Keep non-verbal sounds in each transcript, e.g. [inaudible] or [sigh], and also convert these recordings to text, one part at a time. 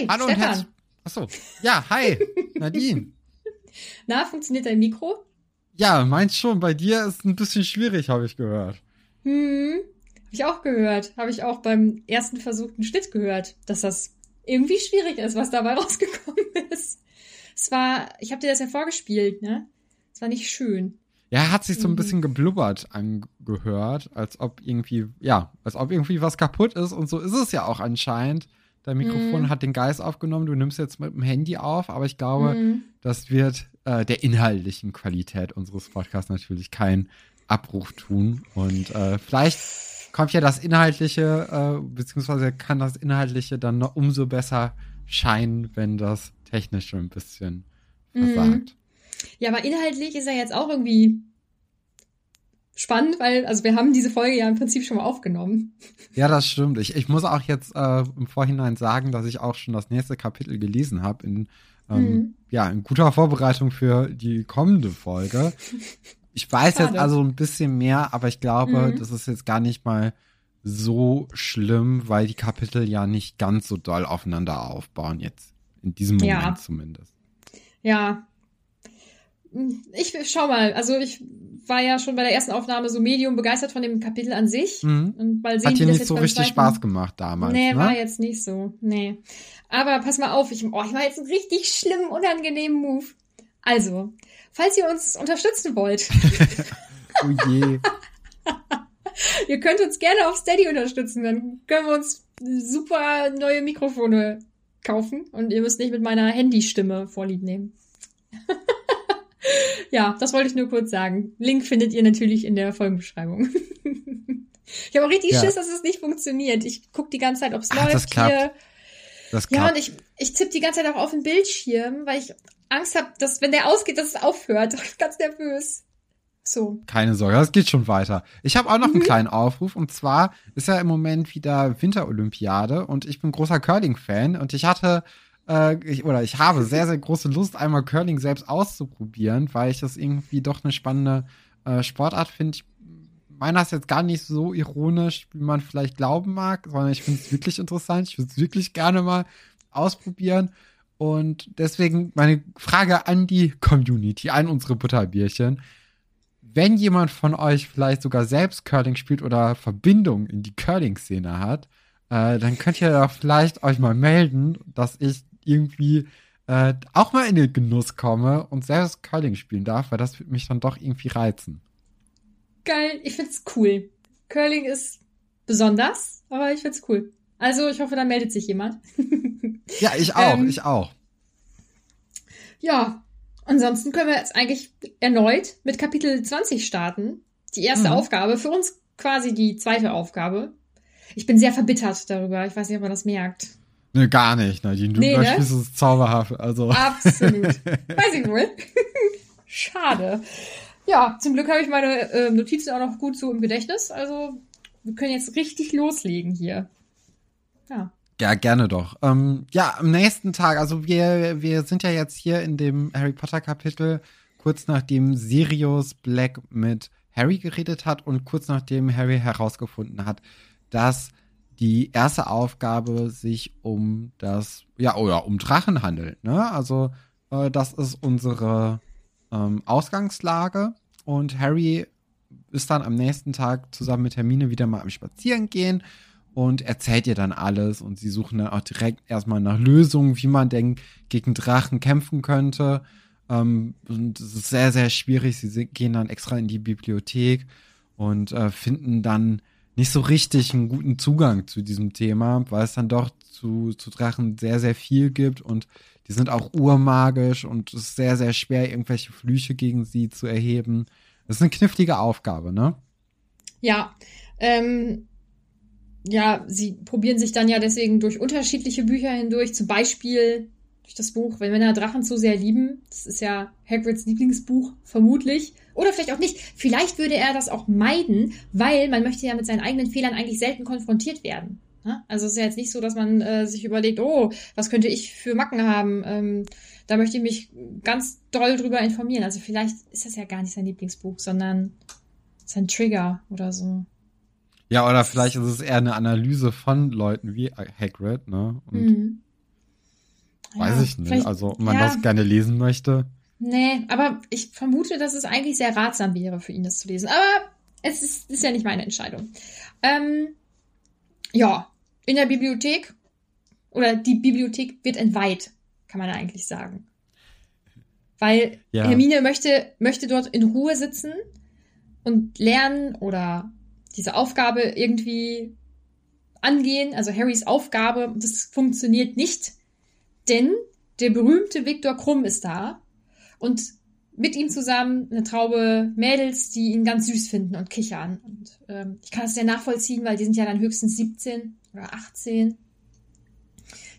Hi, Hallo und Stefan. herzlich. Achso. Ja, hi, [laughs] Nadine. Na, funktioniert dein Mikro? Ja, meins schon. Bei dir ist ein bisschen schwierig, habe ich gehört. Hm, habe ich auch gehört. Habe ich auch beim ersten versuchten Schnitt gehört, dass das irgendwie schwierig ist, was dabei [laughs] rausgekommen ist. Es war, ich habe dir das ja vorgespielt, ne? Es war nicht schön. Ja, hat sich so ein Mhm. bisschen geblubbert angehört, als ob irgendwie, ja, als ob irgendwie was kaputt ist. Und so ist es ja auch anscheinend. Dein Mikrofon Mhm. hat den Geist aufgenommen. Du nimmst jetzt mit dem Handy auf, aber ich glaube, Mhm. das wird äh, der inhaltlichen Qualität unseres Podcasts natürlich keinen Abbruch tun. Und äh, vielleicht kommt ja das Inhaltliche, äh, beziehungsweise kann das Inhaltliche dann noch umso besser scheinen, wenn das Technische ein bisschen Mhm. versagt. Ja, aber inhaltlich ist er jetzt auch irgendwie spannend, weil, also wir haben diese Folge ja im Prinzip schon mal aufgenommen. Ja, das stimmt. Ich, ich muss auch jetzt äh, im Vorhinein sagen, dass ich auch schon das nächste Kapitel gelesen habe in ähm, Mhm. ja in guter Vorbereitung für die kommende Folge. Ich weiß jetzt Schade. also ein bisschen mehr, aber ich glaube, Mhm. das ist jetzt gar nicht mal so schlimm, weil die Kapitel ja nicht ganz so doll aufeinander aufbauen jetzt in diesem Moment Ja. zumindest. Ja. Ich schau mal. Also ich war ja schon bei der ersten Aufnahme so medium begeistert von dem Kapitel an sich. Mhm. Und mal sehen, Hat dir nicht so richtig zweiten- Spaß gemacht damals, Nee, ne? war jetzt nicht so. Nee. Aber pass mal auf, ich, oh, ich war jetzt einen richtig schlimmen, unangenehmen Move. Also, falls ihr uns unterstützen wollt, [laughs] Oh je. [laughs] ihr könnt uns gerne auf Steady unterstützen, dann können wir uns super neue Mikrofone kaufen und ihr müsst nicht mit meiner Handystimme vorlieb nehmen. [laughs] [laughs] ja, das wollte ich nur kurz sagen. Link findet ihr natürlich in der Folgenbeschreibung. [laughs] ich habe auch richtig Ja. Schiss, dass es nicht funktioniert. Ich guck die ganze Zeit, ob es läuft. das klappt. Hier. Das Ja, klappt. und ich, ich tippe die ganze Zeit auch auf den Bildschirm, weil ich Angst habe, dass wenn der ausgeht, dass es aufhört. [laughs] Ich bin ganz nervös. So. Keine Sorge, das geht schon weiter. Ich habe auch noch Mhm. einen kleinen Aufruf und zwar ist ja im Moment wieder Winterolympiade und ich bin großer Curling-Fan und ich hatte äh, ich, oder ich habe sehr, sehr große Lust, einmal Curling selbst auszuprobieren, weil ich das irgendwie doch eine spannende äh, Sportart finde. Ich meine das jetzt gar nicht so ironisch, wie man vielleicht glauben mag, sondern ich finde es wirklich interessant. Ich würde es wirklich gerne mal ausprobieren. Und deswegen meine Frage an die Community, an unsere Butterbierchen wenn jemand von euch vielleicht sogar selbst Curling spielt oder Verbindung in die Curling-Szene hat, äh, dann könnt ihr doch vielleicht euch mal melden, dass ich irgendwie äh, auch mal in den Genuss komme und selbst Curling spielen darf, weil das würde mich dann doch irgendwie reizen. Geil, ich find's cool. Curling ist besonders, aber ich find's cool. Also, ich hoffe, da meldet sich jemand. Ja, [laughs] ich auch, Ähm, ich auch. Ja, ansonsten können wir jetzt eigentlich erneut mit Kapitel 20 starten. Die erste Mhm. Aufgabe, für uns quasi die zweite Aufgabe. Ich bin sehr verbittert darüber. Ich weiß nicht, ob man das merkt. Ne, gar nicht, Nadine. Du Nee, ne? überspielst es zauberhaft. Also. Absolut. [laughs] Weiß ich wohl. [laughs] Schade. Ja, zum Glück habe ich meine äh, Notizen auch noch gut so im Gedächtnis. Also wir können jetzt richtig loslegen hier. Ja. Ja, gerne doch. Ähm, ja, am nächsten Tag, also wir, wir sind ja jetzt hier in dem Harry Potter Kapitel, kurz nachdem Sirius Black mit Harry geredet hat und kurz nachdem Harry herausgefunden hat, dass die erste Aufgabe sich um das, ja, oder um Drachen handelt. Ne? Also äh, das ist unsere ähm, Ausgangslage und Harry ist dann am nächsten Tag zusammen mit Hermine wieder mal am Spazierengehen und erzählt ihr dann alles und sie suchen dann auch direkt erstmal nach Lösungen, wie man denn gegen Drachen kämpfen könnte. Ähm, und es ist sehr, sehr schwierig. Sie gehen dann extra in die Bibliothek und äh, finden dann nicht so richtig einen guten Zugang zu diesem Thema, weil es dann doch zu, zu Drachen sehr, sehr viel gibt und die sind auch urmagisch und es ist sehr, sehr schwer, irgendwelche Flüche gegen sie zu erheben. Das ist eine knifflige Aufgabe, ne? Ja. Ähm, ja, sie probieren sich dann ja deswegen durch unterschiedliche Bücher hindurch, zum Beispiel durch das Buch, wenn Männer Drachen zu sehr lieben. Das ist ja Hagrids Lieblingsbuch, vermutlich. Oder vielleicht auch nicht. Vielleicht würde er das auch meiden, weil man möchte ja mit seinen eigenen Fehlern eigentlich selten konfrontiert werden. Also es ist ja jetzt nicht so, dass man äh, sich überlegt, oh, was könnte ich für Macken haben? Ähm, da möchte ich mich ganz doll drüber informieren. Also vielleicht ist das ja gar nicht sein Lieblingsbuch, sondern sein Trigger oder so. Ja, oder vielleicht ist es eher eine Analyse von Leuten wie Hagrid, ne? Und Mhm. weiß Ja, ich nicht. Also, ob man ja, das gerne lesen möchte. Nee, aber ich vermute, dass es eigentlich sehr ratsam wäre für ihn, das zu lesen. Aber es ist, ist ja nicht meine Entscheidung. Ähm, ja, in der Bibliothek oder die Bibliothek wird entweiht, kann man eigentlich sagen. Weil Ja. Hermine möchte, möchte dort in Ruhe sitzen und lernen oder diese Aufgabe irgendwie angehen, also Harrys Aufgabe, das funktioniert nicht, denn der berühmte Viktor Krumm ist da und mit ihm zusammen eine Traube Mädels, die ihn ganz süß finden und kichern. Und ähm, ich kann das sehr nachvollziehen, weil die sind ja dann höchstens 17 oder 18. Da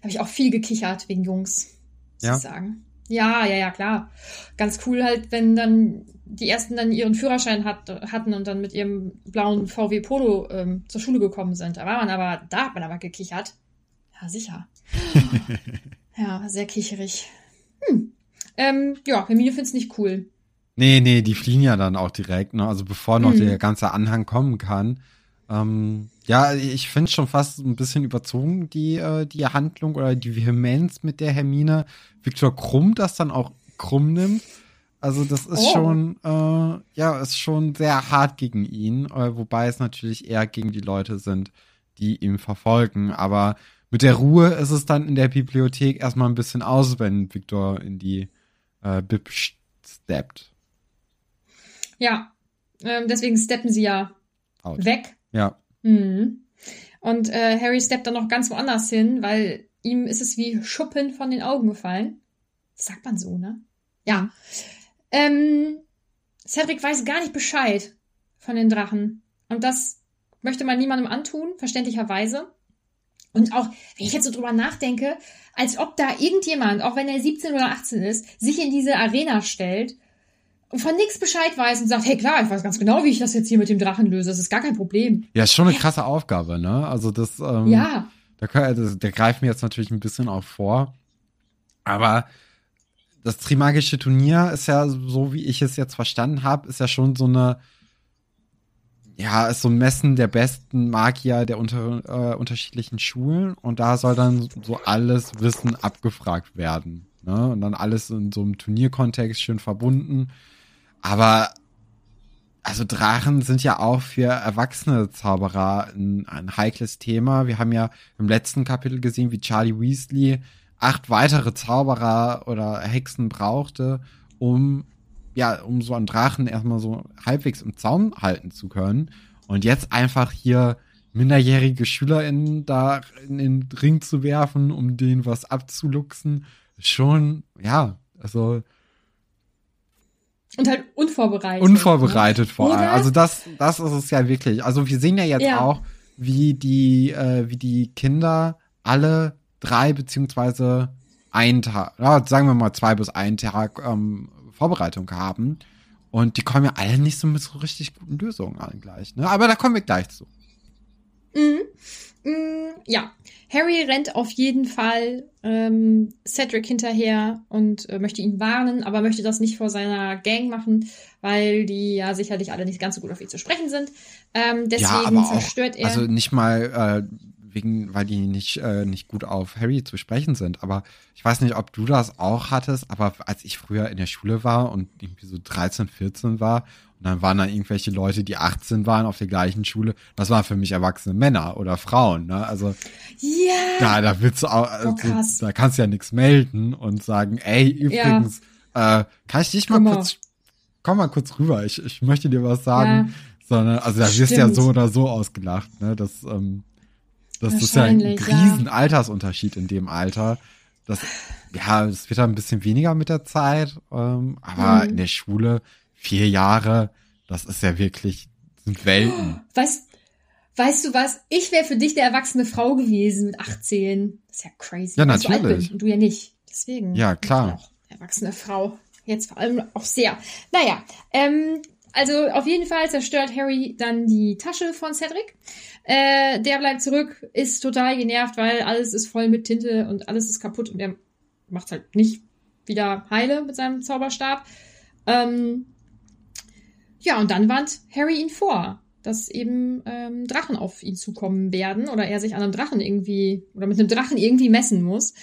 habe ich auch viel gekichert wegen Jungs, muss Ja? ich sagen. Ja, ja, ja, klar. Ganz cool halt, wenn dann die ersten dann ihren Führerschein hat, hatten und dann mit ihrem blauen VW Polo ähm, zur Schule gekommen sind. Da war man aber, da hat man aber gekichert. Ja, sicher. [laughs] ja, sehr kicherig. Hm. Ähm, ja, Hermine find's nicht cool. Nee, nee, die fliehen ja dann auch direkt, ne? Also bevor noch Mhm. der ganze Anhang kommen kann. Ähm, ja, ich finde schon fast ein bisschen überzogen, die, äh, die Handlung oder die Vehemenz, mit der Hermine Viktor Krumm das dann auch krumm nimmt. Also das ist Oh. schon, äh, ja, ist schon sehr hart gegen ihn, äh, wobei es natürlich eher gegen die Leute sind, die ihn verfolgen. Aber mit der Ruhe ist es dann in der Bibliothek erstmal ein bisschen aus, wenn Viktor in die äh, Bib steppt. Ja, ähm, deswegen steppen sie ja Out. weg. Ja. Mhm. Und äh, Harry steppt dann noch ganz woanders hin, weil ihm ist es wie Schuppen von den Augen gefallen. Das sagt man so, ne? Ja. Ähm, Cedric weiß gar nicht Bescheid von den Drachen. Und das möchte man niemandem antun, verständlicherweise. Und auch, wenn ich jetzt so drüber nachdenke, als ob da irgendjemand, auch wenn er 17 oder 18 ist, sich in diese Arena stellt und von nichts Bescheid weiß und sagt, hey klar, ich weiß ganz genau, wie ich das jetzt hier mit dem Drachen löse. Das ist gar kein Problem. Ja, ist schon eine krasse Aufgabe, ne? Also das, ähm, Ja. da kann, das, der greift mir jetzt natürlich ein bisschen auch vor. Aber das Trimagische Turnier ist ja, so wie ich es jetzt verstanden habe, ist ja schon so eine, ja, ist so ein Messen der besten Magier der unter, äh, unterschiedlichen Schulen und da soll dann so alles Wissen abgefragt werden. Ne? Und dann alles in so einem Turnierkontext schön verbunden. Aber also Drachen sind ja auch für erwachsene Zauberer ein, ein heikles Thema. Wir haben ja im letzten Kapitel gesehen, wie Charlie Weasley acht weitere Zauberer oder Hexen brauchte, um ja, um so einen Drachen erstmal so halbwegs im Zaun halten zu können. Und jetzt einfach hier minderjährige SchülerInnen da in den Ring zu werfen, um denen was abzuluxen, schon, ja, also Und halt unvorbereitet. Unvorbereitet ne? vor allem. Oder? Also das, das ist es ja wirklich. Also wir sehen ja jetzt Ja. auch, wie die, äh, wie die Kinder alle drei beziehungsweise einen Tag, ja, sagen wir mal zwei bis einen Tag ähm, Vorbereitung haben. Und die kommen ja alle nicht so mit so richtig guten Lösungen an gleich. Ne? Aber da kommen wir gleich zu. Mm, ja, Harry rennt auf jeden Fall ähm, Cedric hinterher und äh, möchte ihn warnen, aber möchte das nicht vor seiner Gang machen, weil die ja sicherlich alle nicht ganz so gut auf ihn zu sprechen sind. Ähm, deswegen ja, aber auch, zerstört er. also nicht mal äh, wegen, weil die nicht, äh, nicht gut auf Harry zu sprechen sind. Aber ich weiß nicht, ob du das auch hattest, aber als ich früher in der Schule war und irgendwie so 13, 14 war und dann waren da irgendwelche Leute, die 18 waren auf der gleichen Schule, das waren für mich erwachsene Männer oder Frauen, ne? Also ja, da, da willst du auch, also, krass. da kannst du ja nichts melden und sagen, ey, übrigens, äh, kann ich dich mal mal. kurz, komm mal kurz rüber, ich, ich möchte dir was sagen. Sondern, also da wirst du ja so oder so ausgelacht, ne? Das, ähm, das ist ja ein Wahrscheinlich, ja. riesen Altersunterschied in dem Alter. Das, ja, es wird dann ein bisschen weniger mit der Zeit, ähm, aber Mhm. in der Schule vier Jahre, das ist ja wirklich, sind Welten. weißt, weißt du was? Ich wäre für dich der erwachsene Frau gewesen mit 18. Das ist ja crazy. Ja, natürlich. bin Und du ja nicht. Deswegen. Ja, klar. Erwachsene Frau. Jetzt vor allem auch sehr. Naja, ähm, also auf jeden Fall zerstört Harry dann die Tasche von Cedric. Äh, der bleibt zurück, ist total genervt, weil alles ist voll mit Tinte und alles ist kaputt und er macht halt nicht wieder heile mit seinem Zauberstab. Ähm, ja, und dann warnt Harry ihn vor, dass eben ähm, Drachen auf ihn zukommen werden oder er sich an einem Drachen irgendwie oder mit einem Drachen irgendwie messen muss.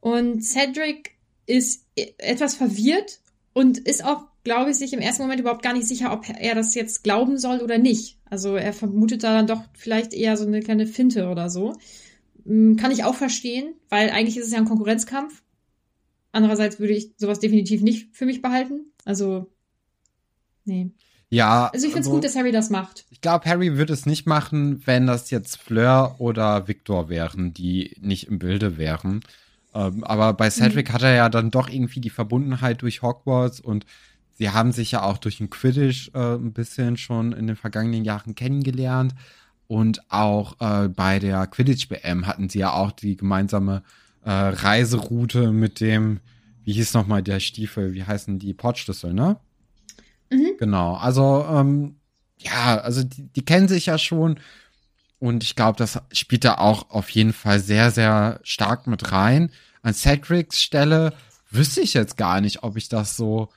Und Cedric ist e- etwas verwirrt und ist auch, glaube ich, sich im ersten Moment überhaupt gar nicht sicher, ob er das jetzt glauben soll oder nicht. Also er vermutet da dann doch vielleicht eher so eine kleine Finte oder so. Mm, Kann ich auch verstehen, weil eigentlich ist es ja ein Konkurrenzkampf. Andererseits würde ich sowas definitiv nicht für mich behalten. Also, nee. Ja. Also ich finde es also- gut, dass Harry das macht. Ich glaube, Harry würde es nicht machen, wenn das jetzt Fleur oder Victor wären, die nicht im Bilde wären. Ähm, aber bei Cedric hat er ja dann doch irgendwie die Verbundenheit durch Hogwarts und sie haben sich ja auch durch den Quidditch äh, ein bisschen schon in den vergangenen Jahren kennengelernt. Und auch äh, bei der Quidditch-BM hatten sie ja auch die gemeinsame äh, Reiseroute mit dem, wie hieß nochmal der Stiefel, wie heißen die Portschlüssel, ne? Genau, also ähm, ja, also die, die kennen sich ja schon und ich glaube, das spielt da auch auf jeden Fall sehr, sehr stark mit rein. An Cedrics Stelle wüsste ich jetzt gar nicht, ob ich das so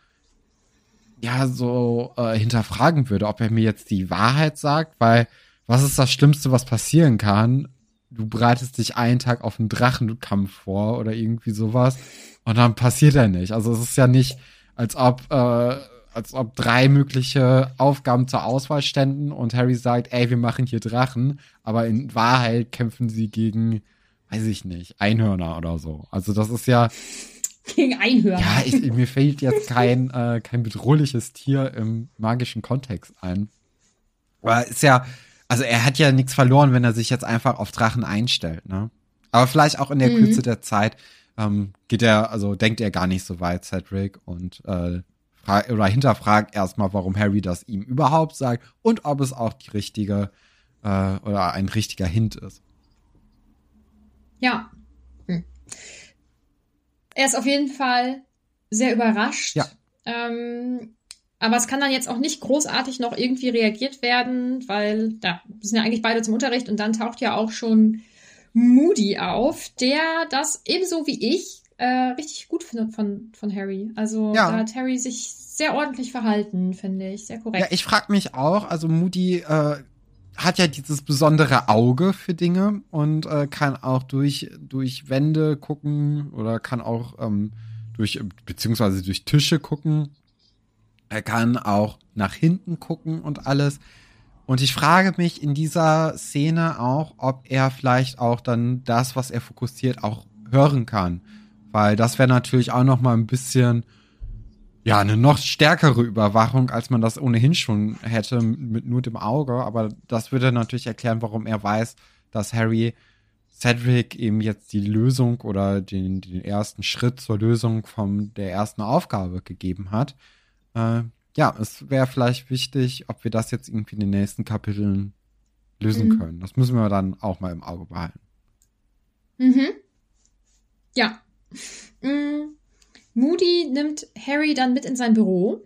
ja so äh, hinterfragen würde, ob er mir jetzt die Wahrheit sagt, weil was ist das Schlimmste, was passieren kann? Du bereitest dich einen Tag auf einen Drachenkampf vor oder irgendwie sowas und dann passiert er nicht. Also es ist ja nicht, als ob äh, als ob drei mögliche Aufgaben zur Auswahl ständen und Harry sagt, ey, wir machen hier Drachen, aber in Wahrheit kämpfen sie gegen, weiß ich nicht, Einhörner oder so. Also das ist ja, Gegen Einhörner. ja, ich, mir fällt jetzt kein, äh, kein bedrohliches Tier im magischen Kontext ein. Aber ist ja, also er hat ja nichts verloren, wenn er sich jetzt einfach auf Drachen einstellt, ne? Aber vielleicht auch in der Kürze der Zeit ähm, geht er, also denkt er gar nicht so weit, Cedric, und äh, oder hinterfragt erstmal, warum Harry das ihm überhaupt sagt und ob es auch die richtige äh, oder ein richtiger Hint ist. Ja. Hm. Er ist auf jeden Fall sehr überrascht. Ja. Ähm, aber es kann dann jetzt auch nicht großartig noch irgendwie reagiert werden, weil da sind ja eigentlich beide zum Unterricht und dann taucht ja auch schon Moody auf, der das ebenso wie ich äh, richtig gut findet von, von Harry. Also Ja. da hat Harry sich sehr ordentlich verhalten, finde ich. Sehr korrekt. Ja, ich frage mich auch, also Moody äh, hat ja dieses besondere Auge für Dinge und äh, kann auch durch, durch Wände gucken oder kann auch ähm, durch, beziehungsweise durch Tische gucken. Er kann auch nach hinten gucken und alles. Und ich frage mich in dieser Szene auch, ob er vielleicht auch dann das, was er fokussiert, auch hören kann. Weil das wäre natürlich auch noch mal ein bisschen ja, eine noch stärkere Überwachung, als man das ohnehin schon hätte mit nur dem Auge. Aber das würde natürlich erklären, warum er weiß, dass Harry Cedric eben jetzt die Lösung oder den, den ersten Schritt zur Lösung von der ersten Aufgabe gegeben hat. äh, ja, es wäre vielleicht wichtig, ob wir das jetzt irgendwie in den nächsten Kapiteln lösen Mhm. können. Das müssen wir dann auch mal im Auge behalten. Mhm. Ja. Mm. Moody nimmt Harry dann mit in sein Büro.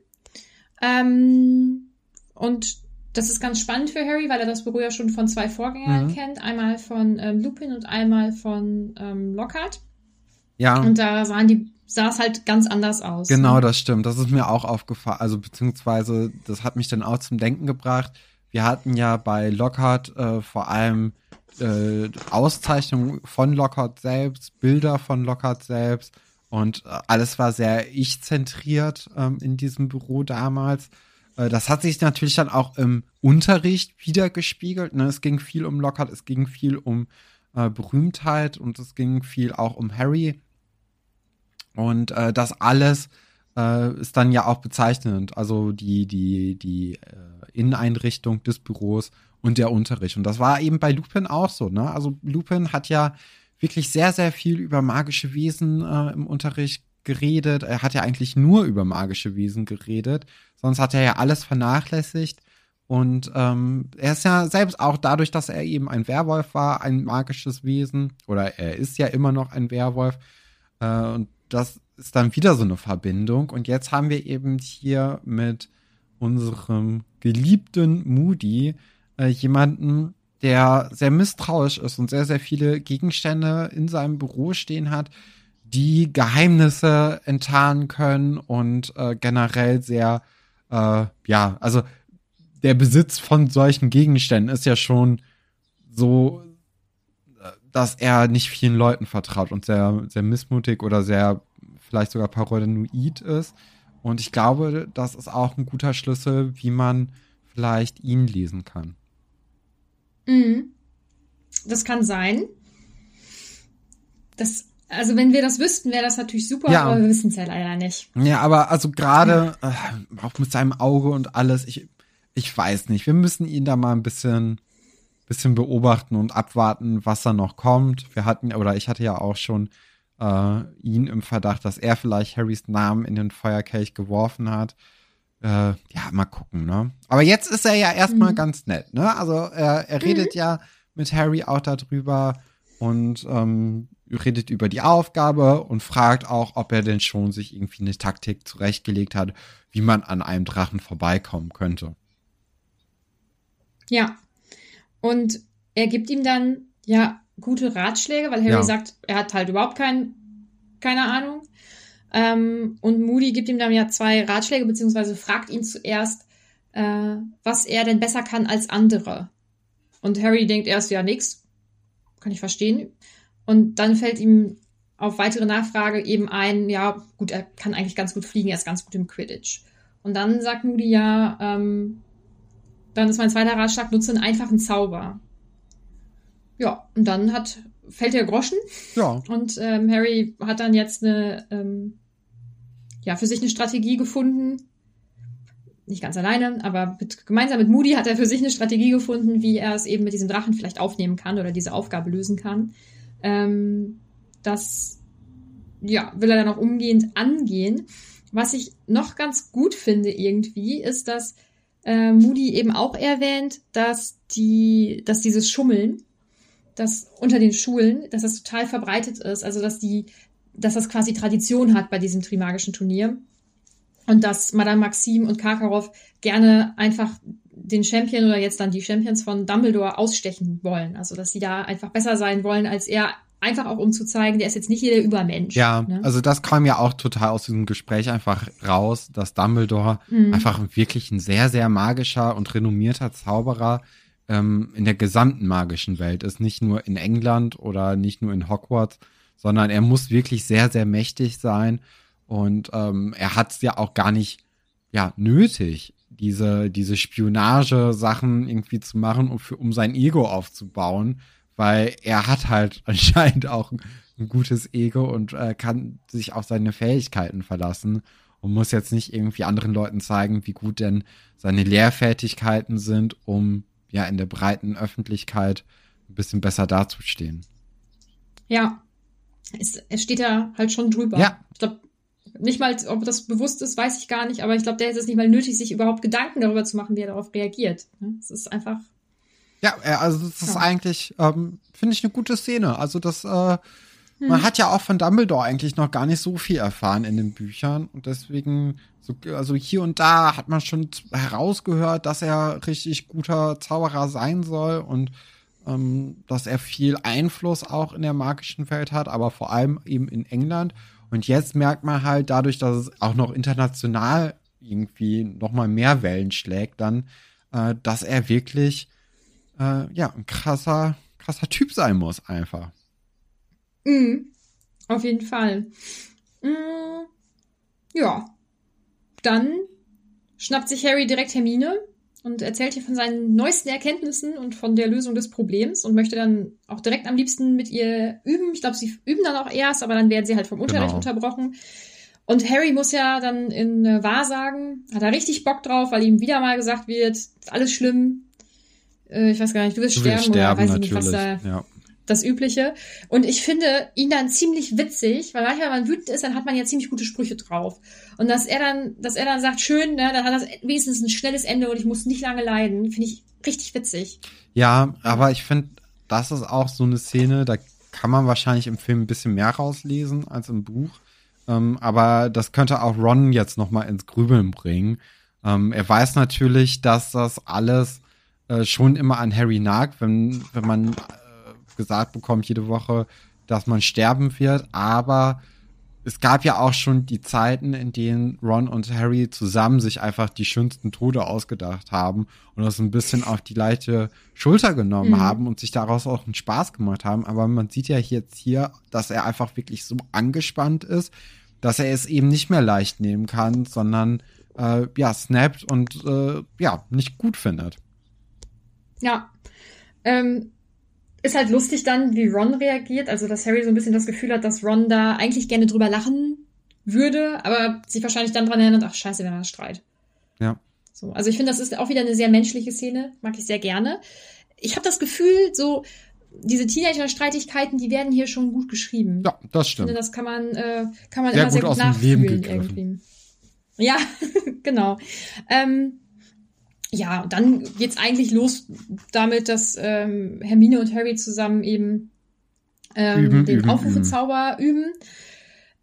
Ähm, und das ist ganz spannend für Harry, weil er das Büro ja schon von zwei Vorgängern Mhm. kennt. Einmal von ähm, Lupin und einmal von ähm, Lockhart. Ja. Und da sahen die, sah es halt ganz anders aus. Genau, ne? das stimmt. Das ist mir auch aufgefallen. Also beziehungsweise, das hat mich dann auch zum Denken gebracht. Wir hatten ja bei Lockhart äh, vor allem äh, Auszeichnungen von Lockhart selbst, Bilder von Lockhart selbst und äh, alles war sehr ich-zentriert ähm, in diesem Büro damals. Äh, das hat sich natürlich dann auch im Unterricht wieder gespiegelt. Ne? Es ging viel um Lockhart, es ging viel um äh, Berühmtheit und es ging viel auch um Harry. Und äh, das alles äh, ist dann ja auch bezeichnend. Also die, die, die Inneneinrichtung des Büros und der Unterricht. Und das war eben bei Lupin auch so, ne? Also Lupin hat ja wirklich sehr, sehr viel über magische Wesen äh, im Unterricht geredet. Er hat ja eigentlich nur über magische Wesen geredet. Sonst hat er ja alles vernachlässigt. Und ähm, er ist ja selbst auch dadurch, dass er eben ein Werwolf war, ein magisches Wesen. Oder er ist ja immer noch ein Werwolf. Äh, und das ist dann wieder so eine Verbindung. Und jetzt haben wir eben hier mit unserem geliebten Moody äh, jemanden, der sehr misstrauisch ist und sehr, sehr viele Gegenstände in seinem Büro stehen hat, die Geheimnisse enttarnen können und äh, generell sehr, äh, ja, also der Besitz von solchen Gegenständen ist ja schon so, äh, dass er nicht vielen Leuten vertraut und sehr, sehr missmutig oder sehr vielleicht sogar paranoid ist. Und ich glaube, das ist auch ein guter Schlüssel, wie man vielleicht ihn lesen kann. Mhm. Das kann sein. Das, also wenn wir das wüssten, wäre das natürlich super, Ja. aber wir wissen es ja leider nicht. Ja, aber also gerade äh, auch mit seinem Auge und alles, ich, ich weiß nicht. Wir müssen ihn da mal ein bisschen, bisschen beobachten und abwarten, was da noch kommt. Wir hatten, oder ich hatte ja auch schon äh, ihn im Verdacht, dass er vielleicht Harrys Namen in den Feuerkelch geworfen hat. Äh, ja, mal gucken, ne? Aber jetzt ist er ja erstmal Mhm. ganz nett, ne? Also er, er redet ja mit Harry auch darüber und ähm, redet über die Aufgabe und fragt auch, ob er denn schon sich irgendwie eine Taktik zurechtgelegt hat, wie man an einem Drachen vorbeikommen könnte. Ja. Und er gibt ihm dann ja gute Ratschläge, weil Harry Ja. sagt, er hat halt überhaupt kein, keine Ahnung. Ähm, und Moody gibt ihm dann ja zwei Ratschläge, beziehungsweise fragt ihn zuerst, äh, was er denn besser kann als andere. Und Harry denkt erst, ja, nix. Kann ich verstehen. Und dann fällt ihm auf weitere Nachfrage eben ein, ja, gut, er kann eigentlich ganz gut fliegen, er ist ganz gut im Quidditch. Und dann sagt Moody ja, ähm, dann ist mein zweiter Ratschlag, nutze einen einfachen Zauber. Ja, und dann hat, fällt der Groschen Ja, und ähm, Harry hat dann jetzt eine, ähm, ja, für sich eine Strategie gefunden. Nicht ganz alleine, aber mit, gemeinsam mit Moody hat er für sich eine Strategie gefunden, wie er es eben mit diesem Drachen vielleicht aufnehmen kann oder diese Aufgabe lösen kann. Ähm, das, ja, will er dann auch umgehend angehen. Was ich noch ganz gut finde irgendwie, ist, dass äh, Moody eben auch erwähnt, dass die, dass dieses Schummeln, das unter den Schulen, dass das total verbreitet ist, also dass die, dass das quasi Tradition hat bei diesem Trimagischen Turnier und dass Madame Maxim und Karkaroff gerne einfach den Champion oder jetzt dann die Champions von Dumbledore ausstechen wollen, also dass sie da einfach besser sein wollen als er, einfach auch um zu zeigen, der ist jetzt nicht hier der Übermensch. ja, ne? also das kam ja auch total aus diesem Gespräch einfach raus, dass Dumbledore Mhm. einfach wirklich ein sehr, sehr magischer und renommierter Zauberer ähm, in der gesamten magischen Welt ist. Nicht nur in England oder nicht nur in Hogwarts, sondern er muss wirklich sehr, sehr mächtig sein. Und ähm, er hat es ja auch gar nicht ja, nötig, diese, diese Spionage-Sachen irgendwie zu machen, um, für, um sein Ego aufzubauen, weil er hat halt [laughs] anscheinend auch ein, gutes Ego und äh, kann sich auf seine Fähigkeiten verlassen und muss jetzt nicht irgendwie anderen Leuten zeigen, wie gut denn seine Lehrfertigkeiten sind, um ja in der breiten Öffentlichkeit ein bisschen besser dazustehen. Ja. Es, es steht da halt schon drüber. Ja. Ich glaube, nicht mal, ob das bewusst ist, weiß ich gar nicht, aber ich glaube, der hätte es nicht mal nötig, sich überhaupt Gedanken darüber zu machen, wie er darauf reagiert. Es ist einfach. Ja, äh, also das ist Ja. eigentlich, ähm, finde ich, eine gute Szene. Also das, äh, Hm. man hat ja auch von Dumbledore eigentlich noch gar nicht so viel erfahren in den Büchern und deswegen, so, also hier und da hat man schon herausgehört, dass er richtig guter Zauberer sein soll und ähm, dass er viel Einfluss auch in der magischen Welt hat, aber vor allem eben in England. Und jetzt merkt man halt dadurch, dass es auch noch international irgendwie noch mal mehr Wellen schlägt, dann, äh, dass er wirklich äh, ja ein krasser krasser Typ sein muss einfach. Mhm. Auf jeden Fall. Mm, ja. Dann schnappt sich Harry direkt Hermine und erzählt ihr von seinen neuesten Erkenntnissen und von der Lösung des Problems und möchte dann auch direkt am liebsten mit ihr üben. Ich glaube, sie üben dann auch erst, aber dann werden sie halt vom Unterricht Genau. unterbrochen. Und Harry muss ja dann in äh, Wahrsagen, hat er richtig Bock drauf, weil ihm wieder mal gesagt wird, ist alles schlimm. Äh, ich weiß gar nicht, du wirst Du sterben, willst sterben oder weiß ich nicht, was natürlich. da ja. Das Übliche. Und ich finde ihn dann ziemlich witzig, weil manchmal, wenn man wütend ist, dann hat man ja ziemlich gute Sprüche drauf. Und dass er dann, dass er dann sagt, schön, ne, dann hat das wenigstens ein schnelles Ende und ich muss nicht lange leiden, finde ich richtig witzig. Ja, aber ich finde, das ist auch so eine Szene, da kann man wahrscheinlich im Film ein bisschen mehr rauslesen als im Buch. Ähm, aber das könnte auch Ron jetzt noch mal ins Grübeln bringen. Ähm, er weiß natürlich, dass das alles äh, schon immer an Harry nagt, wenn, wenn man gesagt bekommt jede Woche, dass man sterben wird. Aber es gab ja auch schon die Zeiten, in denen Ron und Harry zusammen sich einfach die schönsten Tode ausgedacht haben und das ein bisschen auf die leichte Schulter genommen Mhm. haben und sich daraus auch einen Spaß gemacht haben. Aber man sieht ja jetzt hier, dass er einfach wirklich so angespannt ist, dass er es eben nicht mehr leicht nehmen kann, sondern äh, ja, snappt und äh, ja, nicht gut findet. Ja. Ähm, ist halt lustig dann, wie Ron reagiert, also dass Harry so ein bisschen das Gefühl hat, dass Ron da eigentlich gerne drüber lachen würde, aber sich wahrscheinlich dann dran erinnert, ach scheiße, haben einen Streit. Ja. So, also ich finde, das ist auch wieder eine sehr menschliche Szene, mag ich sehr gerne. Ich habe das Gefühl, so diese Teenager-Streitigkeiten, die werden hier schon gut geschrieben. Ja, das Ich finde, stimmt. das kann man, äh, kann man Sehr immer sehr gut gut aus dem Leben nachfühlen gegriffen. irgendwie. Ja, [laughs] genau. Ähm, ja, und dann geht's eigentlich los damit, dass ähm, Hermine und Harry zusammen eben ähm, Üben, den üben, Aufrufezauber üben.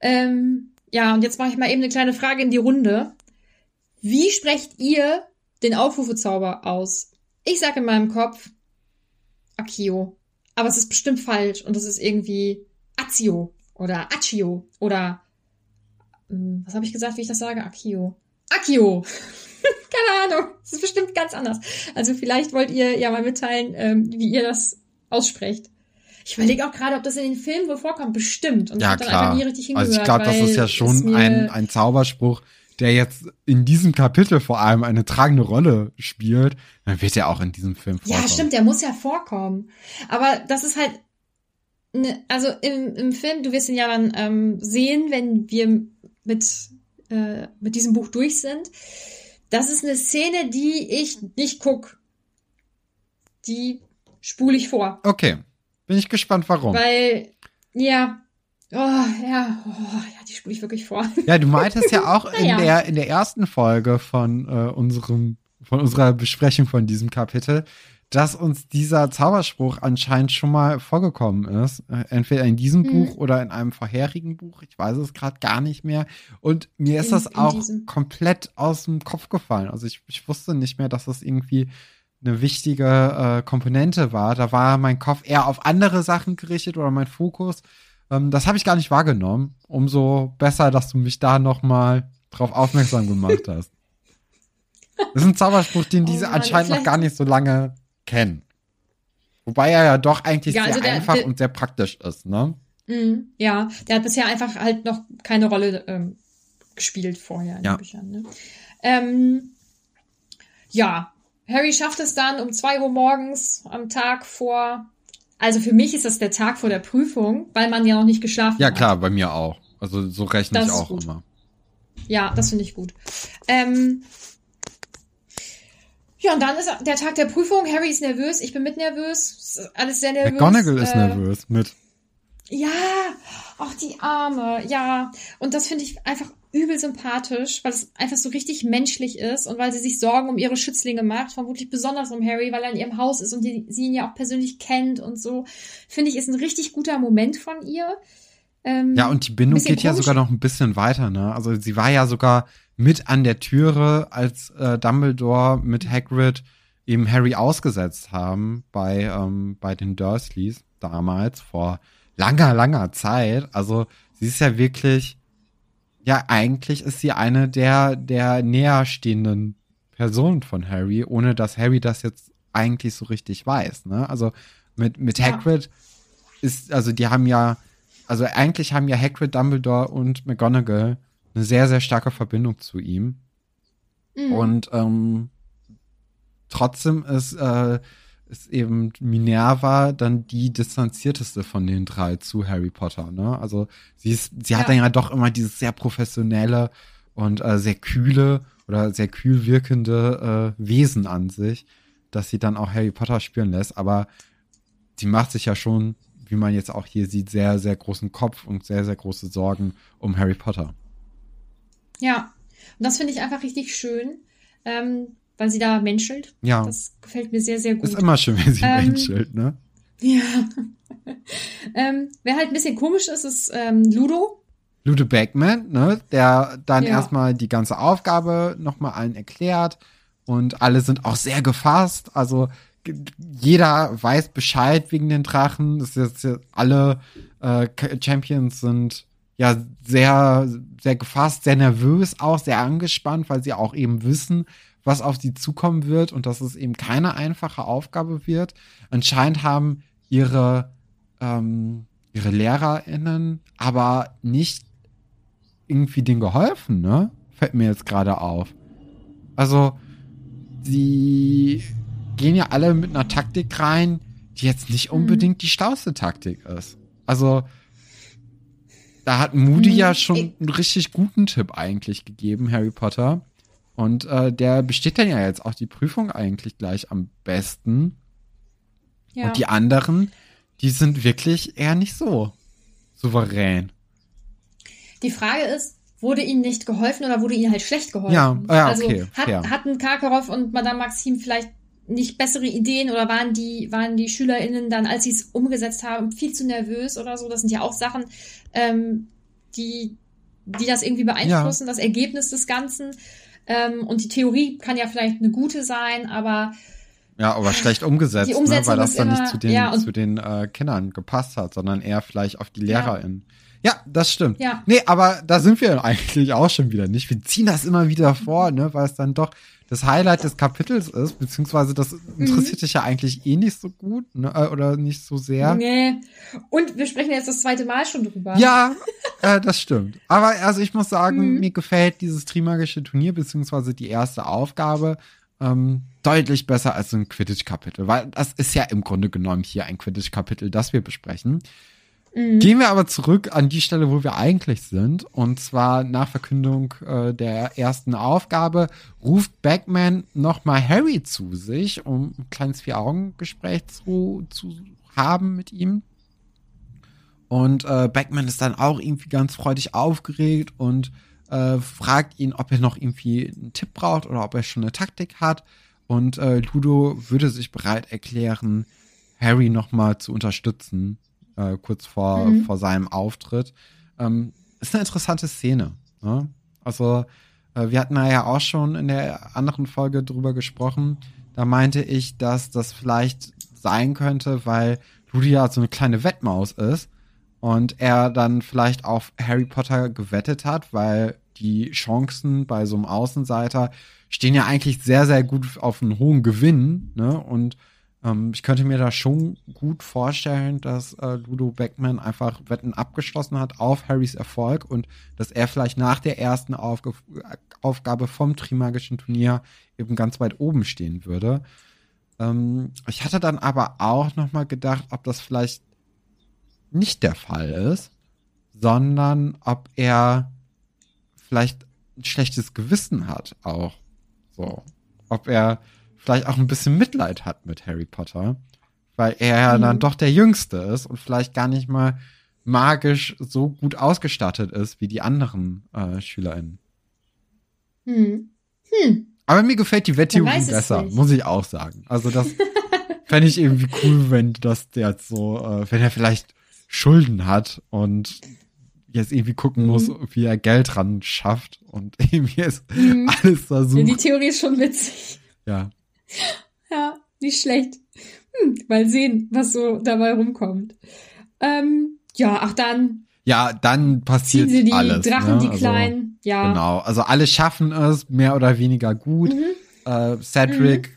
Ähm, ja, und jetzt mache ich mal eben eine kleine Frage in die Runde. Wie sprecht ihr den Aufrufezauber aus? Ich sage in meinem Kopf Accio. Aber es ist bestimmt falsch und es ist irgendwie Azio oder Accio oder ähm, was habe ich gesagt, wie ich das sage? Accio. Accio. [laughs] Keine Ahnung. Es ist bestimmt ganz anders. Also vielleicht wollt ihr ja mal mitteilen, ähm, wie ihr das aussprecht. Ich überlege auch gerade, ob das in den Filmen wohl vorkommt. Bestimmt. Und ich Ja, einfach klar. nie richtig hingehört. Also ich glaube, das ist ja schon ein, ein Zauberspruch, der jetzt in diesem Kapitel vor allem eine tragende Rolle spielt. Dann wird er auch in diesem Film vorkommen. Ja, stimmt, der muss ja vorkommen. Aber das ist halt, ne, also im, im Film, du wirst ihn ja dann ähm, sehen, wenn wir mit, äh, mit diesem Buch durch sind. Das ist eine Szene, die ich nicht guck. Die spule ich vor. Okay, bin ich gespannt, warum. Weil, ja, oh, ja, oh, ja, die spule ich wirklich vor. Ja, du meintest ja auch [laughs] in Naja. der in der ersten Folge von äh, unserem von unserer Besprechung von diesem Kapitel, dass uns dieser Zauberspruch anscheinend schon mal vorgekommen ist, äh, entweder in diesem Mhm. Buch oder in einem vorherigen Buch. Ich weiß es gerade gar nicht mehr. Und mir ist In- das auch komplett aus dem Kopf gefallen. Also ich, ich wusste nicht mehr, dass das irgendwie eine wichtige äh, Komponente war. Da war mein Kopf eher auf andere Sachen gerichtet oder mein Fokus. Ähm, das habe ich gar nicht wahrgenommen. Umso besser, dass du mich da noch mal drauf aufmerksam gemacht hast. [laughs] Das ist ein Zauberspruch, den Oh diese Mann, anscheinend noch gar nicht so lange kennen. Wobei er ja doch eigentlich Ja, sehr also der- einfach der- und sehr praktisch ist, ne? Mhm, ja, der hat bisher einfach halt noch keine Rolle ähm, gespielt vorher in Ja. den Büchern. Ne? Ähm, ja, Harry schafft es dann um zwei Uhr morgens am Tag vor. Also für mich ist das der Tag vor der Prüfung, weil man ja noch nicht geschlafen Ja, hat. klar, bei mir auch. Also so rechne Das ich auch immer. Ja, das finde ich gut. Ähm, ja, und dann ist der Tag der Prüfung. Harry ist nervös, ich bin mit nervös. Es ist alles sehr nervös. McGonagall ist Äh, nervös mit. Ja, auch die Arme, ja. Und das finde ich einfach übel sympathisch, weil es einfach so richtig menschlich ist und weil sie sich Sorgen um ihre Schützlinge macht, vermutlich besonders um Harry, weil er in ihrem Haus ist und die, sie ihn ja auch persönlich kennt und so. Finde ich, ist ein richtig guter Moment von ihr. Ähm, ja, und die Bindung geht ja sogar noch ein bisschen weiter, ne? Also sie war ja sogar mit an der Türe, als äh, Dumbledore mit Hagrid eben Harry ausgesetzt haben bei, ähm, bei den Dursleys damals, vor langer, langer Zeit. Also sie ist ja wirklich ja, eigentlich ist sie eine der, der näherstehenden Personen von Harry, ohne dass Harry das jetzt eigentlich so richtig weiß. Ne? Also mit, mit Hagrid ja. ist, also die haben ja, also eigentlich haben ja Hagrid, Dumbledore und McGonagall eine sehr, sehr starke Verbindung zu ihm. Mhm. Und ähm, trotzdem ist äh, ist eben Minerva dann die distanzierteste von den drei zu Harry Potter. Ne? Also sie ist, sie ja. hat dann ja doch immer dieses sehr professionelle und äh, sehr kühle oder sehr kühl wirkende äh, Wesen an sich, dass sie dann auch Harry Potter spielen lässt. Aber sie macht sich ja schon, wie man jetzt auch hier sieht, sehr, sehr großen Kopf und sehr, sehr große Sorgen um Harry Potter. Ja, und das finde ich einfach richtig schön. Ähm, weil sie da menschelt. Ja. Das gefällt mir sehr, sehr gut. Ist immer schön, wenn sie ähm, menschelt, ne? Ja. [laughs] ähm, wer halt ein bisschen komisch ist, ist ähm, Ludo. Ludo Beckman, ne? Der dann ja. erstmal die ganze Aufgabe nochmal allen erklärt und alle sind auch sehr gefasst. Also jeder weiß Bescheid wegen den Drachen. Das ist jetzt alle äh, Champions sind ja sehr, sehr gefasst, sehr nervös auch, sehr angespannt, weil sie auch eben wissen, was auf sie zukommen wird und dass es eben keine einfache Aufgabe wird. Anscheinend haben ihre, ähm, ihre LehrerInnen aber nicht irgendwie denen geholfen, ne? Fällt mir jetzt gerade auf. Also, sie gehen ja alle mit einer Taktik rein, die jetzt nicht mhm. unbedingt mhm. die schlauste Taktik ist. Also, da hat Moody mhm. ja schon einen richtig guten Tipp eigentlich gegeben, Harry Potter. Und äh, der besteht dann ja jetzt auch die Prüfung eigentlich gleich am besten. Ja. Und die anderen, die sind wirklich eher nicht so souverän. Die Frage ist, wurde ihnen nicht geholfen oder wurde ihnen halt schlecht geholfen? Ja, ja okay. Also hat, ja. hatten Karkaroff und Madame Maxim vielleicht nicht bessere Ideen oder waren die, waren die SchülerInnen dann, als sie es umgesetzt haben, viel zu nervös oder so? Das sind ja auch Sachen, ähm, die, die das irgendwie beeinflussen, ja. das Ergebnis des Ganzen. Ähm, und die Theorie kann ja vielleicht eine gute sein, aber ja, aber schlecht umgesetzt, ne, weil das dann immer, nicht zu den, ja, zu den äh, Kindern gepasst hat, sondern eher vielleicht auf die LehrerInnen. Ja. ja, das stimmt. Ja. Nee, aber da sind wir [laughs] eigentlich auch schon wieder nicht. Wir ziehen das immer wieder vor, ne, weil es dann doch das Highlight des Kapitels ist, beziehungsweise das interessiert mhm. dich ja eigentlich eh nicht so gut, ne, äh, oder nicht so sehr. Nee. Und wir sprechen jetzt das zweite Mal schon drüber. Ja, äh, das stimmt. Aber also ich muss sagen, mhm. mir gefällt dieses Trimagische Turnier, beziehungsweise die erste Aufgabe, ähm, deutlich besser als so ein Quidditch-Kapitel, weil das ist ja im Grunde genommen hier ein Quidditch-Kapitel, das wir besprechen. Mhm. Gehen wir aber zurück an die Stelle, wo wir eigentlich sind. Und zwar nach Verkündung äh, der ersten Aufgabe ruft Bagman nochmal Harry zu sich, um ein kleines Vier-Augen-Gespräch zu, zu haben mit ihm. Und äh, Bagman ist dann auch irgendwie ganz freudig aufgeregt und äh, fragt ihn, ob er noch irgendwie einen Tipp braucht oder ob er schon eine Taktik hat. Und äh, Ludo würde sich bereit erklären, Harry nochmal zu unterstützen äh, kurz vor, mhm. vor seinem Auftritt. Ähm, ist eine interessante Szene. Ne? Also, äh, wir hatten ja auch schon in der anderen Folge drüber gesprochen. Da meinte ich, dass das vielleicht sein könnte, weil Lydia so eine kleine Wettmaus ist und er dann vielleicht auf Harry Potter gewettet hat, weil die Chancen bei so einem Außenseiter stehen ja eigentlich sehr, sehr gut auf einen hohen Gewinn, ne? Und ähm, ich könnte mir da schon gut vorstellen, dass äh, Ludo Beckman einfach Wetten abgeschlossen hat auf Harrys Erfolg und dass er vielleicht nach der ersten Aufg Aufgabe vom Trimagischen Turnier eben ganz weit oben stehen würde. Ähm, ich hatte dann aber auch noch mal gedacht, ob das vielleicht nicht der Fall ist, sondern ob er vielleicht ein schlechtes Gewissen hat auch. So. Ob er vielleicht auch ein bisschen Mitleid hat mit Harry Potter, weil er ja mhm. dann doch der Jüngste ist und vielleicht gar nicht mal magisch so gut ausgestattet ist wie die anderen äh, SchülerInnen. Hm. Hm. Aber mir gefällt die Wetttheorie besser, muss ich auch sagen. Also das [laughs] fände ich irgendwie cool, wenn das der jetzt so, äh, wenn er vielleicht Schulden hat und jetzt irgendwie gucken Mhm. muss, wie er Geld ran schafft und [laughs] irgendwie ist Mhm. alles Ja, die versucht. Theorie ist schon witzig. Ja. [laughs] Ja, nicht schlecht. Hm, mal sehen, was so dabei rumkommt. Ähm, ja, ach dann Ja, dann passiert sie die alles. Drachen, ne? die Also, kleinen. Ja. Genau. Also alle schaffen es mehr oder weniger gut. Mhm. Äh, Cedric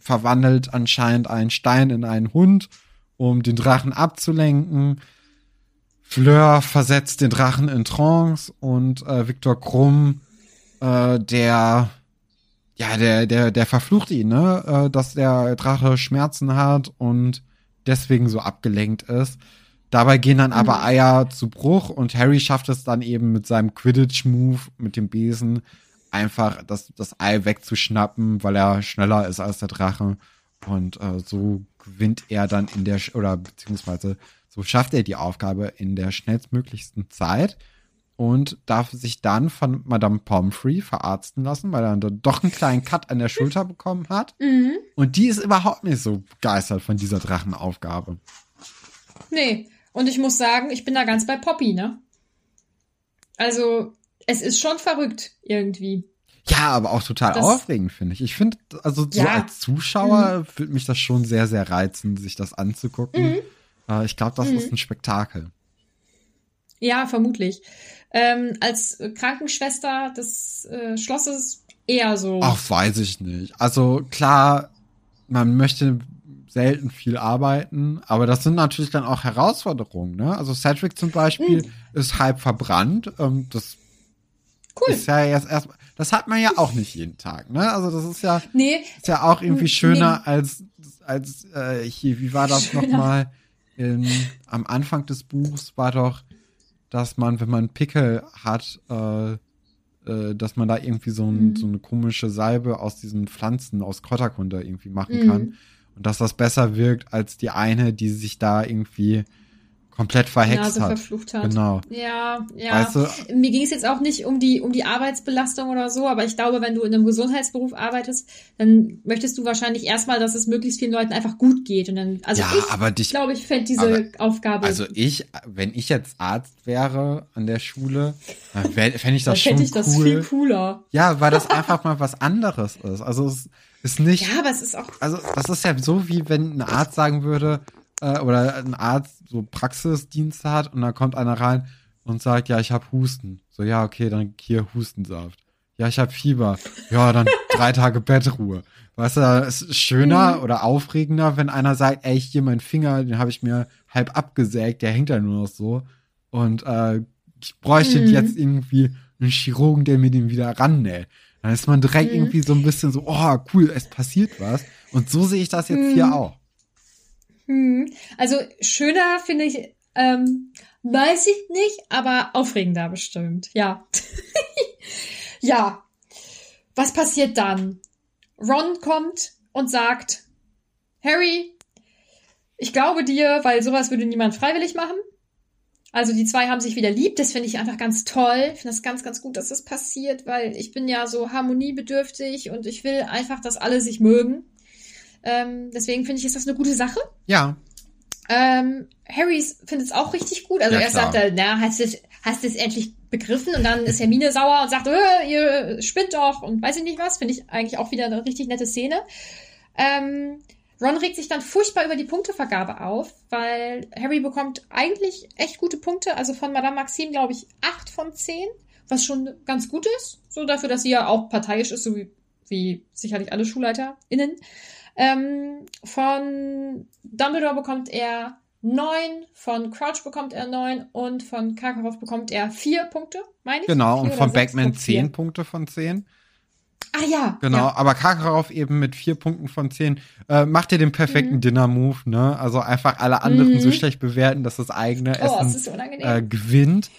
verwandelt anscheinend einen Stein in einen Hund, um den Drachen abzulenken. Fleur versetzt den Drachen in Trance und äh, Viktor Krumm, äh, der ja, der, der, der verflucht ihn, ne? Äh, dass der Drache Schmerzen hat und deswegen so abgelenkt ist. Dabei gehen dann aber Eier zu Bruch und Harry schafft es dann eben mit seinem Quidditch-Move, mit dem Besen, einfach das, das Ei wegzuschnappen, weil er schneller ist als der Drache. Und äh, so gewinnt er dann in der, oder beziehungsweise so schafft er die Aufgabe in der schnellstmöglichsten Zeit und darf sich dann von Madame Pomfrey verarzten lassen, weil er dann doch einen kleinen Cut an der Schulter bekommen hat. Mhm. Und die ist überhaupt nicht so begeistert von dieser Drachenaufgabe. Nee. Und ich muss sagen, ich bin da ganz bei Poppy, ne? Also, es ist schon verrückt irgendwie. Ja, aber auch total Das- aufregend, finde ich. Ich finde, also so Ja. als Zuschauer würde mich das schon sehr, sehr reizen, sich das anzugucken. Äh, ich glaube, das ist ein Spektakel. Ja, vermutlich. Ähm, als Krankenschwester des äh, Schlosses eher so. Ach, weiß ich nicht. Also klar, man möchte selten viel arbeiten, aber das sind natürlich dann auch Herausforderungen. Ne? Also Cedric zum Beispiel ist halb verbrannt. Ähm, das cool. ist ja jetzt erstmal, das hat man ja auch nicht jeden Tag. Ne? Also das ist ja nee, ist ja auch irgendwie Nee. schöner als als äh, hier. Wie war das nochmal? Am Anfang des Buchs war doch, dass man, wenn man Pickel hat, äh, äh, dass man da irgendwie so, ein, Mhm. so eine komische Salbe aus diesen Pflanzen, aus Kräuterkunde irgendwie machen Mhm. kann. Und dass das besser wirkt als die eine, die sich da irgendwie komplett verhext Nase hat. verflucht hat. Genau. Ja, ja. Weißt du, Mir ging es jetzt auch nicht um die, um die Arbeitsbelastung oder so, aber ich glaube, wenn du in einem Gesundheitsberuf arbeitest, dann möchtest du wahrscheinlich erstmal, dass es möglichst vielen Leuten einfach gut geht. Und dann, also Ja, ich aber dich- glaube, ich fände diese aber- Aufgabe. Also ich, wenn ich jetzt Arzt wäre an der Schule, dann fände ich das schon fände ich das viel cooler. Ja, weil das einfach mal was anderes ist. Also es ist nicht, Ja, aber es ist auch. also das ist ja so wie wenn ein Arzt sagen würde, äh, oder ein Arzt so Praxisdienste hat und da kommt einer rein und sagt, ja, ich habe Husten. So, ja, okay, dann hier Hustensaft. Ja, ich habe Fieber. Ja, dann [laughs] drei Tage Bettruhe. Weißt du, es ist schöner oder aufregender, wenn einer sagt, ey, hier mein Finger, den habe ich mir halb abgesägt, der hängt da nur noch so. Und äh, ich bräuchte Mhm. jetzt irgendwie einen Chirurgen, der mir den wieder rannäht. Dann ist man direkt Mhm. irgendwie so ein bisschen so, oh, cool, es passiert was. Und so sehe ich das jetzt hier Mhm. auch. Hm. Also schöner finde ich, ähm, weiß ich nicht, aber aufregender bestimmt. Ja. [laughs] ja. Was passiert dann? Ron kommt und sagt, Harry, ich glaube dir, weil sowas würde niemand freiwillig machen. Also die zwei haben sich wieder lieb, das finde ich einfach ganz toll. Ich finde das ganz, ganz gut, dass das passiert, weil ich bin ja so harmoniebedürftig und ich will einfach, dass alle sich mögen. Ähm, deswegen finde ich, ist das eine gute Sache. Ja. Ähm, Harry findet es auch richtig gut. Also Ja, erst sagt er, na, hast du es, hast es endlich begriffen? Und dann ist Hermine sauer und sagt, äh, ihr spinnt doch und weiß ich nicht was. Finde ich eigentlich auch wieder eine richtig nette Szene. Ähm, Ron regt sich dann furchtbar über die Punktevergabe auf, weil Harry bekommt eigentlich echt gute Punkte. Also von Madame Maxime, glaube ich, acht von zehn, was schon ganz gut ist. So dafür, dass sie ja auch parteiisch ist, so wie, wie sicherlich alle SchulleiterInnen. Ähm, von Dumbledore bekommt er neun, von Crouch bekommt er neun und von Karkaroff bekommt er vier Punkte, meine ich. Genau, und von? Backman Doch, vier. 10 Punkte von 10. Ah ja. Genau, Ja. aber Karkaroff eben mit vier Punkten von 10. Äh, macht ihr den perfekten Mhm. Dinner-Move, ne? Also einfach alle anderen Mhm. so schlecht bewerten, dass das eigene Oh, es Essen unangenehm. äh, gewinnt.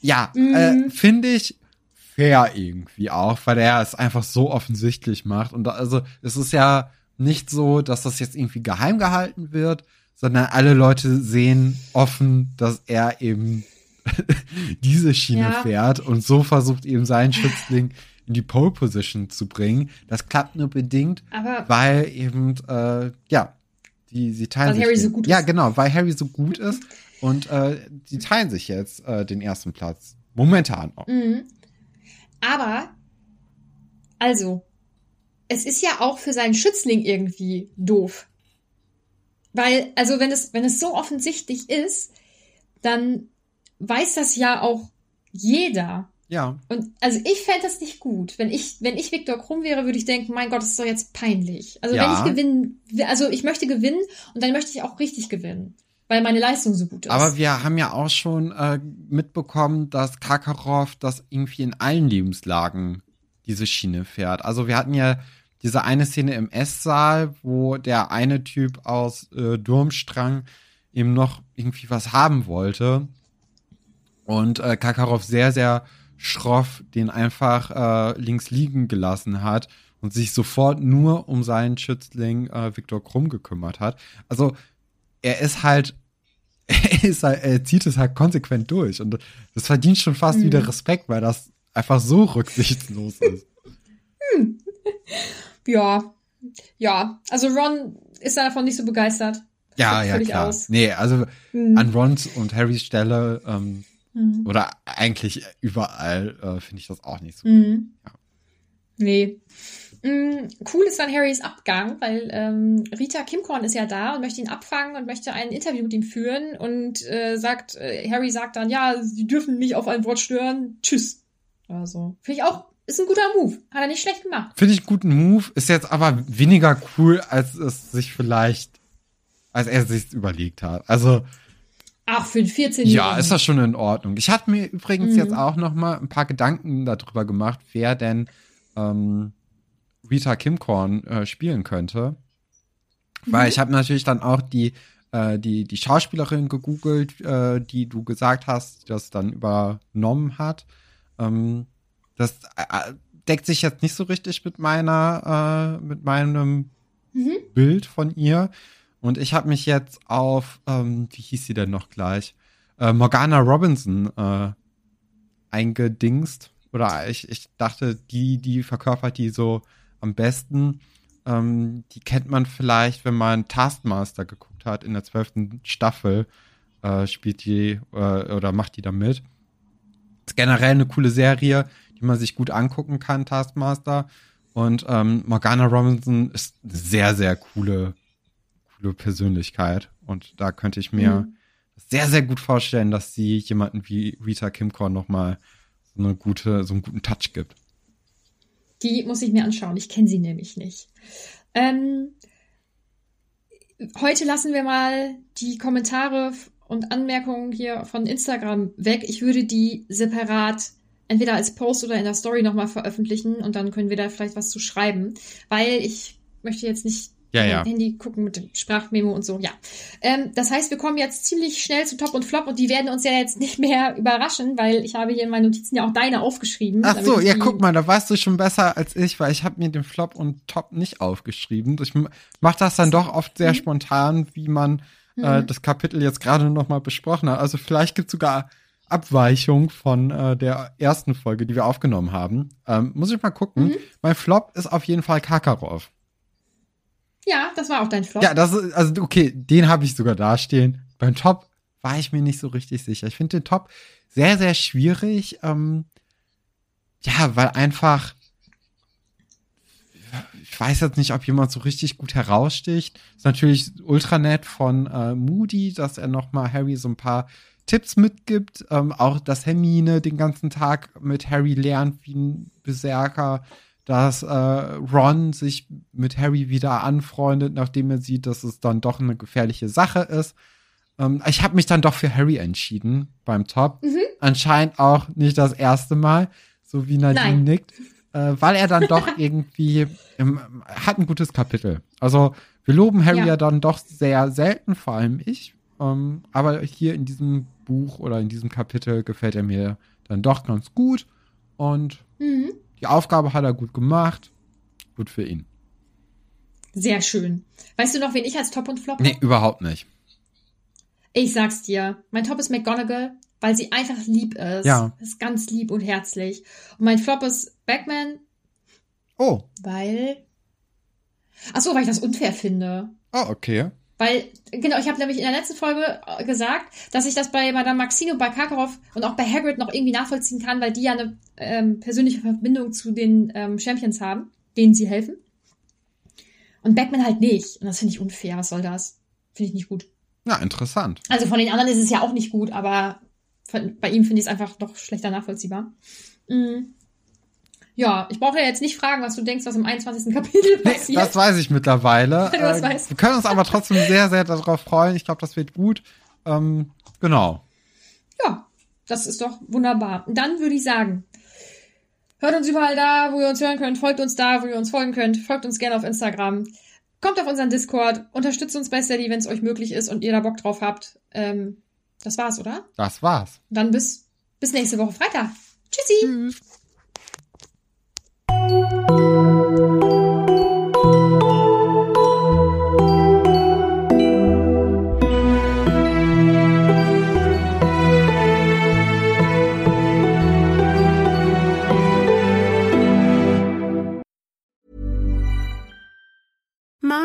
Ja, Mhm. äh, finde ich fair irgendwie auch, weil er es einfach so offensichtlich macht. Und da, also es ist ja nicht so, dass das jetzt irgendwie geheim gehalten wird, sondern alle Leute sehen offen, dass er eben [laughs] diese Schiene Ja. fährt und so versucht eben seinen Schützling in die Pole Position zu bringen. Das klappt nur bedingt, Aber weil eben, äh, ja, die, sie teilen Weil sich. Harry den- so gut Ja, ist. genau, weil Harry so gut ist und äh, die teilen sich jetzt äh, den ersten Platz. Momentan noch. Mhm. Aber, also, es ist ja auch für seinen Schützling irgendwie doof. Weil, also, wenn es, wenn es so offensichtlich ist, dann weiß das ja auch jeder. Ja. Und also ich fände das nicht gut. Wenn ich, wenn ich Viktor Krumm wäre, würde ich denken, mein Gott, das ist doch jetzt peinlich. Also Ja. wenn ich gewinnen, also ich möchte gewinnen und dann möchte ich auch richtig gewinnen. Weil meine Leistung so gut ist. Aber wir haben ja auch schon äh, mitbekommen, dass Kakarov das irgendwie in allen Lebenslagen diese Schiene fährt. Also wir hatten ja diese eine Szene im Esssaal, wo der eine Typ aus äh, Durmstrang eben noch irgendwie was haben wollte. Und äh, Kakarov sehr, sehr schroff den einfach äh, links liegen gelassen hat und sich sofort nur um seinen Schützling äh, Viktor Krumm gekümmert hat. Also er ist halt, [laughs] er, ist halt, er zieht es halt konsequent durch und das verdient schon fast wieder Respekt, weil das einfach so rücksichtslos ist. [laughs] Ja, ja. Also Ron ist davon nicht so begeistert. Ja, ja, klar. aus. Nee, also Mhm. an Rons und Harrys Stelle ähm, Mhm. oder eigentlich überall äh, finde ich das auch nicht so. Mhm. Nee. Mm, Cool ist dann Harrys Abgang, weil ähm, Rita Kimkorn ist ja da und möchte ihn abfangen und möchte ein Interview mit ihm führen und äh, sagt, äh, Harry sagt dann, ja, sie dürfen mich auf ein Wort stören, tschüss. Also, finde ich auch, ist ein guter Move. Hat er nicht schlecht gemacht. Finde ich einen guten Move, ist jetzt aber weniger cool, als es sich vielleicht, als er sich überlegt hat. Also Ach, für einen 14 Ja, ist das schon in Ordnung. Ich hatte mir übrigens Mhm. jetzt auch noch mal ein paar Gedanken darüber gemacht, wer denn ähm, Rita Kimkorn äh, spielen könnte. Weil ich habe natürlich dann auch die, äh, die, die Schauspielerin gegoogelt, äh, die du gesagt hast, die das dann übernommen hat. Ähm, das äh, deckt sich jetzt nicht so richtig mit meiner, äh, mit meinem Bild von ihr. Und ich habe mich jetzt auf, ähm, wie hieß sie denn noch gleich? Äh, Morgana Robinson äh, eingedingst. Oder ich, ich dachte, die, die verkörpert die so am besten. Ähm, die kennt man vielleicht, wenn man Taskmaster geguckt hat in der zwölften Staffel. Äh, spielt die äh, oder macht die da mit. Ist generell eine coole Serie, die man sich gut angucken kann, Taskmaster. Und ähm, Morgana Robinson ist eine sehr, sehr coole, coole Persönlichkeit. Und da könnte ich mir Mhm. sehr, sehr gut vorstellen, dass sie jemanden wie Rita Kimkorn nochmal so eine gute, so einen guten Touch gibt. Die muss ich mir anschauen. Ich kenne sie nämlich nicht. Ähm, heute lassen wir mal die Kommentare und Anmerkungen hier von Instagram weg. Ich würde die separat entweder als Post oder in der Story nochmal veröffentlichen und dann können wir da vielleicht was zu schreiben, weil ich möchte jetzt nicht Ja, ja. Handy gucken mit dem Sprachmemo und so. Ja, ähm, das heißt, wir kommen jetzt ziemlich schnell zu Top und Flop und die werden uns ja jetzt nicht mehr [laughs] überraschen, weil ich habe hier in meinen Notizen ja auch deine aufgeschrieben. Ach so, ja, guck mal, da weißt du schon besser als ich, weil ich habe mir den Flop und Top nicht aufgeschrieben. Ich mache das dann doch oft Mhm. sehr spontan, wie man äh, das Kapitel jetzt gerade noch mal besprochen hat. Also vielleicht gibt es sogar Abweichung von äh, der ersten Folge, die wir aufgenommen haben. Ähm, muss ich mal gucken. Mhm. Mein Flop ist auf jeden Fall Kakarov. Ja, das war auch dein Flop. Ja, das ist, also okay, den habe ich sogar dastehen. Beim Top war ich mir nicht so richtig sicher. Ich finde den Top sehr, sehr schwierig. Ähm, ja, weil einfach, ich weiß jetzt nicht, ob jemand so richtig gut heraussticht. Ist natürlich ultra nett von äh, Moody, dass er noch mal Harry so ein paar Tipps mitgibt. Ähm, auch, dass Hermine den ganzen Tag mit Harry lernt wie ein Berserker. Dass äh, Ron sich mit Harry wieder anfreundet, nachdem er sieht, dass es dann doch eine gefährliche Sache ist. Ähm, ich habe mich dann doch für Harry entschieden beim Top. Anscheinend auch nicht das erste Mal, so wie Nadine Nein. nickt, äh, weil er dann doch [laughs] irgendwie ähm, hat ein gutes Kapitel. Also wir loben Harry ja. Ja. dann doch sehr selten, vor allem ich. Ähm, aber hier in diesem Buch oder in diesem Kapitel gefällt er mir dann doch ganz gut und Mhm. die Aufgabe hat er gut gemacht. Gut für ihn. Sehr schön. Weißt du noch, wen ich als Top und Flop Nee, hab? überhaupt nicht. Ich sag's dir. Mein Top ist McGonagall, weil sie einfach lieb ist. Ja. Ist ganz lieb und herzlich. Und mein Flop ist Backman, Oh. weil. Ach so, weil ich das unfair finde. Oh, okay. Weil, genau, ich habe nämlich in der letzten Folge äh, gesagt, dass ich das bei Madame Maxine und bei Karkaroff und auch bei Hagrid noch irgendwie nachvollziehen kann, weil die ja eine ähm, persönliche Verbindung zu den ähm, Champions haben, denen sie helfen. Und Backman halt nicht. Und das finde ich unfair. Was soll das? Finde ich nicht gut. Ja, interessant. Also von den anderen ist es ja auch nicht gut, aber von, bei ihm finde ich es einfach doch schlechter nachvollziehbar. Mm. Ja, ich brauche ja jetzt nicht fragen, was du denkst, was im 21. Kapitel Nee, passiert. das weiß ich mittlerweile. [laughs] Du das Äh, weißt. Wir können uns aber trotzdem sehr, sehr darauf freuen. Ich glaube, das wird gut. Ähm, genau. Ja, das ist doch wunderbar. Und dann würde ich sagen, hört uns überall da, wo ihr uns hören könnt, folgt uns da, wo ihr uns folgen könnt, folgt uns gerne auf Instagram, kommt auf unseren Discord, unterstützt uns bei Steady, wenn es euch möglich ist und ihr da Bock drauf habt. Ähm, das war's, oder? Das war's. Dann bis, bis nächste Woche Freitag. Tschüssi! Tschüss. Thank you.